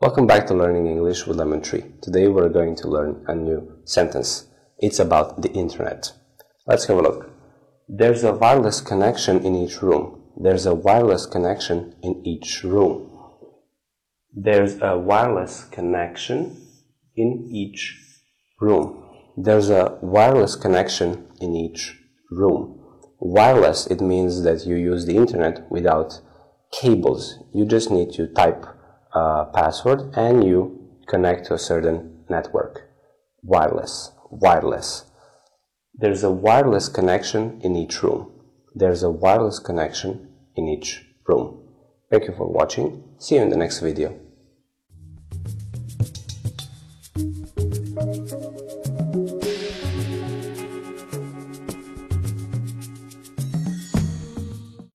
Welcome back to Learning English with Lemon Tree. Today we're going to learn a new sentence. It's about the internet. Let's have a look. There's a wireless connection in each room. There's a wireless connection in each room. There's a wireless connection in each room. There's a wireless connection in each room. Wireless, it means that you use the internet without cables. You just need to type password and you connect to a certain network. Wireless, wireless. There's a wireless connection in each room. There's a wireless connection in each room. Thank you for watching. See you in the next video.